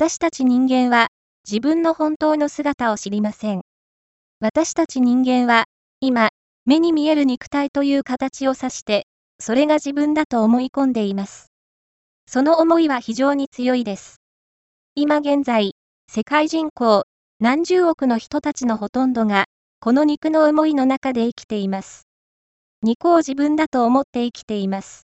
私たち人間は自分の本当の姿を知りません。私たち人間は今、目に見える肉体という形を指して、それが自分だと思い込んでいます。その思いは非常に強いです。今現在、世界人口何十億の人たちのほとんどが、この肉の思いの中で生きています。肉を自分だと思って生きています。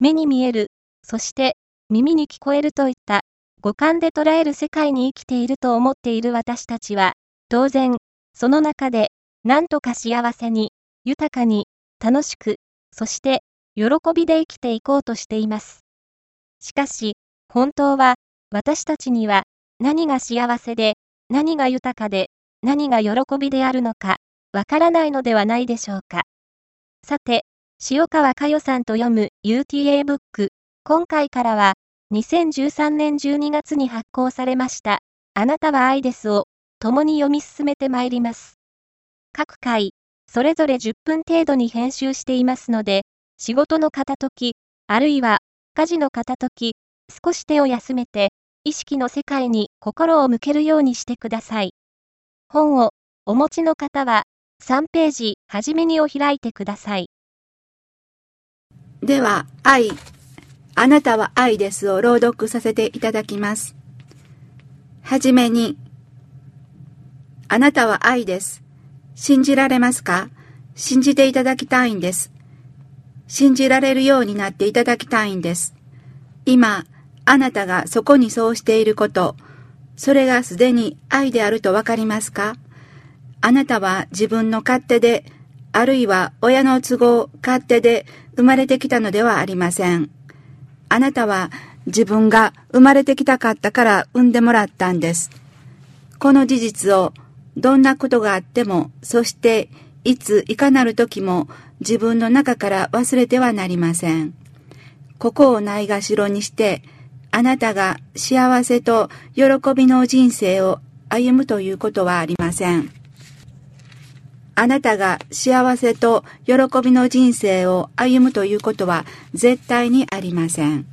目に見える、そして耳に聞こえるといった五感で捉える世界に生きていると思っている私たちは、当然、その中で、何とか幸せに、豊かに、楽しく、そして、喜びで生きていこうとしています。しかし、本当は、私たちには、何が幸せで、何が豊かで、何が喜びであるのか、わからないのではないでしょうか。さて、塩川佳代さんと読む UTA ブック、今回からは、2013年12月に発行されました、あなたは愛ですを、共に読み進めてまいります。各回、それぞれ10分程度に編集していますので、仕事の片時、あるいは、家事の片時、少し手を休めて、意識の世界に心を向けるようにしてください。本をお持ちの方は、3ページ、はじめにを開いてください。では、愛。あなたは愛ですを朗読させていただきます。はじめに、あなたは愛です。信じられますか？信じていただきたいんです。信じられるようになっていただきたいんです。今、あなたがそこにそうしていること、それがすでに愛であるとわかりますか？あなたは自分の勝手で、あるいは親の都合勝手で生まれてきたのではありません。あなたは自分が生まれてきたかったから産んでもらったんです。この事実をどんなことがあっても、そしていついかなる時も自分の中から忘れてはなりません。ここをないがしろにして、あなたが幸せと喜びの人生を歩むということはありません。あなたが幸せと喜びの人生を歩むということは絶対にありません。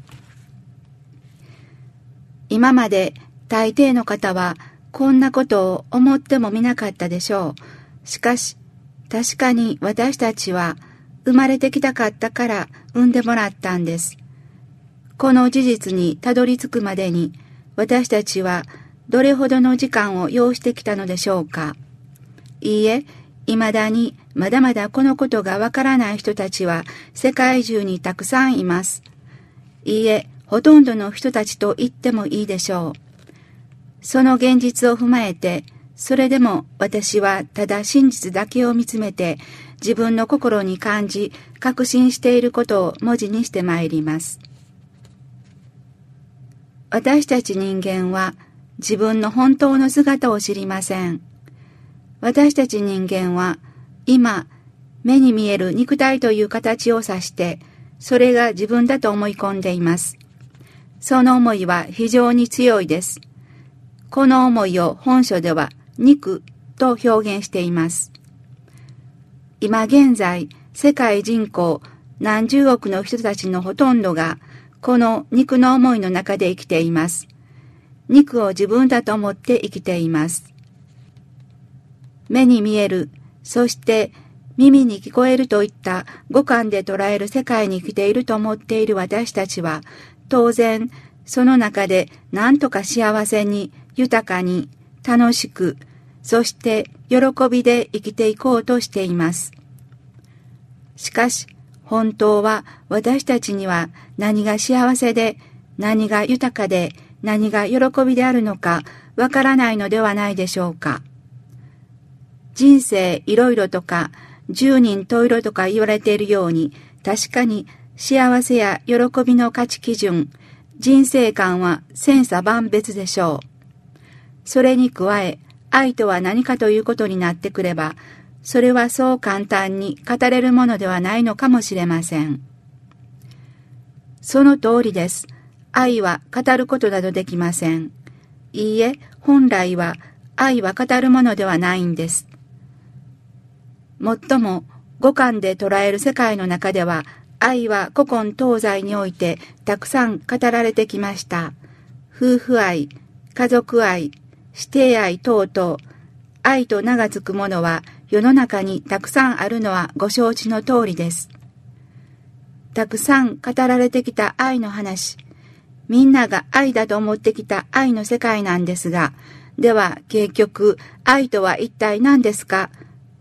今まで大抵の方はこんなことを思ってもみなかったでしょう。しかし、確かに私たちは生まれてきたかったから産んでもらったんです。この事実にたどり着くまでに私たちはどれほどの時間を要してきたのでしょうか。いいえ、未だにまだまだこのことがわからない人たちは世界中にたくさんいます。いいえ、ほとんどの人たちと言ってもいいでしょう。その現実を踏まえて、それでも私はただ真実だけを見つめて自分の心に感じ確信していることを文字にしてまいります。私たち人間は自分の本当の姿を知りません。私たち人間は今目に見える肉体という形を指してそれが自分だと思い込んでいます。その思いは非常に強いです。この思いを本書では肉と表現しています。今現在世界人口何十億の人たちのほとんどがこの肉の思いの中で生きています。肉を自分だと思って生きています。目に見える、そして耳に聞こえるといった五感で捉える世界に来ていると思っている私たちは、当然、その中で何とか幸せに、豊かに、楽しく、そして喜びで生きていこうとしています。しかし、本当は私たちには何が幸せで、何が豊かで、何が喜びであるのかわからないのではないでしょうか。人生いろいろとか、十人十色とか言われているように、確かに幸せや喜びの価値基準、人生観は千差万別でしょう。それに加え、愛とは何かということになってくれば、それはそう簡単に語れるものではないのかもしれません。その通りです。愛は語ることなどできません。いいえ、本来は愛は語るものではないんです。もっとも五感で捉える世界の中では愛は古今東西においてたくさん語られてきました。夫婦愛、家族愛、指定愛等々、愛と名が付くものは世の中にたくさんあるのはご承知の通りです。たくさん語られてきた愛の話、みんなが愛だと思ってきた愛の世界なんですが、では結局愛とは一体何ですか？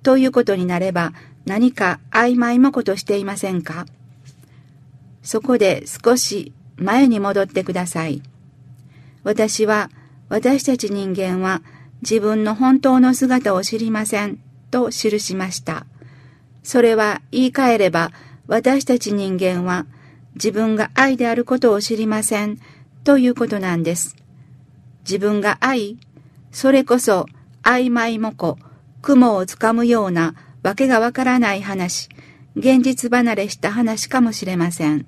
ということになれば何か曖昧もことしていませんか？そこで少し前に戻ってください。私は私たち人間は自分の本当の姿を知りませんと記しました。それは言い換えれば私たち人間は自分が愛であることを知りませんということなんです。自分が愛、それこそ曖昧もこ、雲をつかむようなわけがわからない話、現実離れした話かもしれません。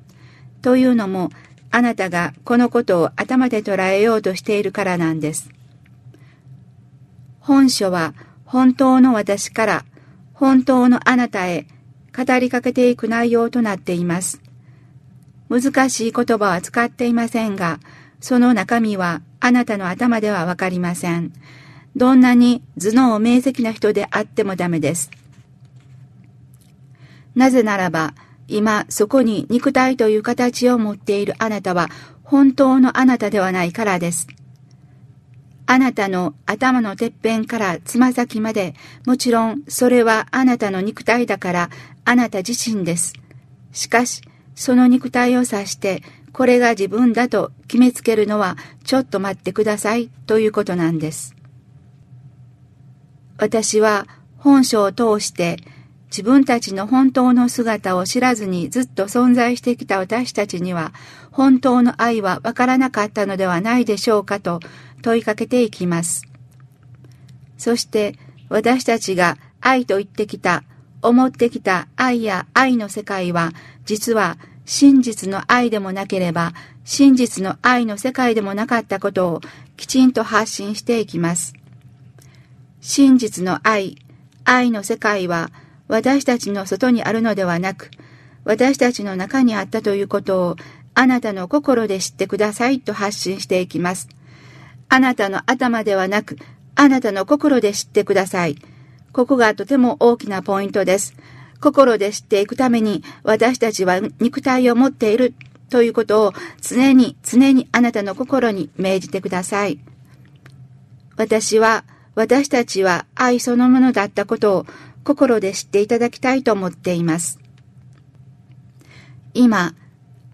というのも、あなたがこのことを頭で捉えようとしているからなんです。本書は本当の私から本当のあなたへ語りかけていく内容となっています。難しい言葉は使っていませんが、その中身はあなたの頭ではわかりません。どんなに頭脳明晰な人であってもダメです。なぜならば、今そこに肉体という形を持っているあなたは本当のあなたではないからです。あなたの頭のてっぺんからつま先まで、もちろんそれはあなたの肉体だからあなた自身です。しかし、その肉体を指して、これが自分だと決めつけるのは、ちょっと待ってくださいということなんです。私は本書を通して自分たちの本当の姿を知らずにずっと存在してきた私たちには本当の愛はわからなかったのではないでしょうかと問いかけていきます。そして私たちが愛と言ってきた、思ってきた愛や愛の世界は実は真実の愛でもなければ真実の愛の世界でもなかったことをきちんと発信していきます。真実の愛、愛の世界は私たちの外にあるのではなく、私たちの中にあったということをあなたの心で知ってくださいと発信していきます。あなたの頭ではなく、あなたの心で知ってください。ここがとても大きなポイントです。心で知っていくために私たちは肉体を持っているということを常に常にあなたの心に命じてください。私は、私たちは愛そのものだったことを心で知っていただきたいと思っています。今、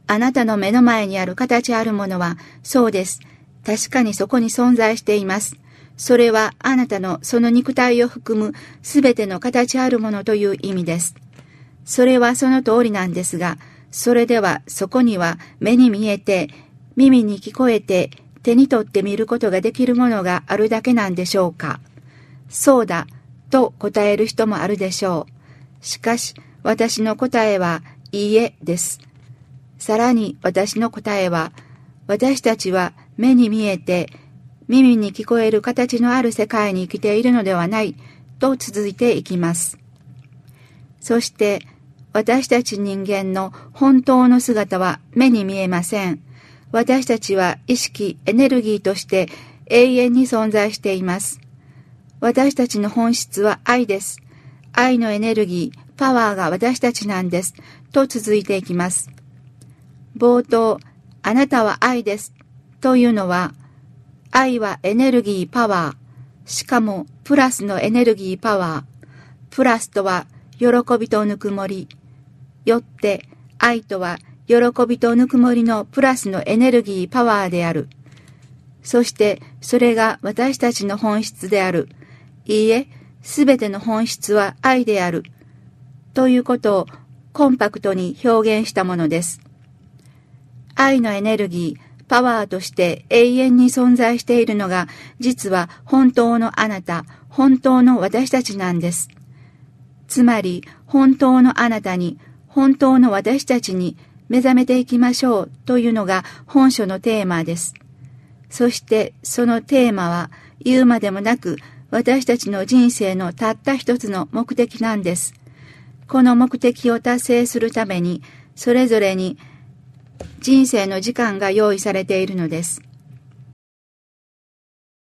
あなたの目の前にある形あるものは、そうです。確かにそこに存在しています。それはあなたのその肉体を含むすべての形あるものという意味です。それはその通りなんですが、それではそこには目に見えて、耳に聞こえて、手に取って見ることができるものがあるだけなんでしょうか？そうだ、と答える人もあるでしょう。しかし、私の答えは、いいえです。さらに私の答えは、私たちは目に見えて、耳に聞こえる形のある世界に生きているのではない、と続いていきます。そして、私たち人間の本当の姿は目に見えません。私たちは意識、エネルギーとして永遠に存在しています。私たちの本質は愛です。愛のエネルギー、パワーが私たちなんです。と続いていきます。冒頭、あなたは愛です。というのは、愛はエネルギー、パワー。しかも、プラスのエネルギー、パワー。プラスとは、喜びとぬくもり。よって、愛とは、喜びとぬくもりのプラスのエネルギー、パワーである。そして、それが私たちの本質である。いいえ、すべての本質は愛である。ということをコンパクトに表現したものです。愛のエネルギー、パワーとして永遠に存在しているのが、実は本当のあなた、本当の私たちなんです。つまり、本当のあなたに、本当の私たちに目覚めていきましょうというのが本書のテーマです。そしてそのテーマは言うまでもなく私たちの人生のたった一つの目的なんです。この目的を達成するために、それぞれに人生の時間が用意されているのです。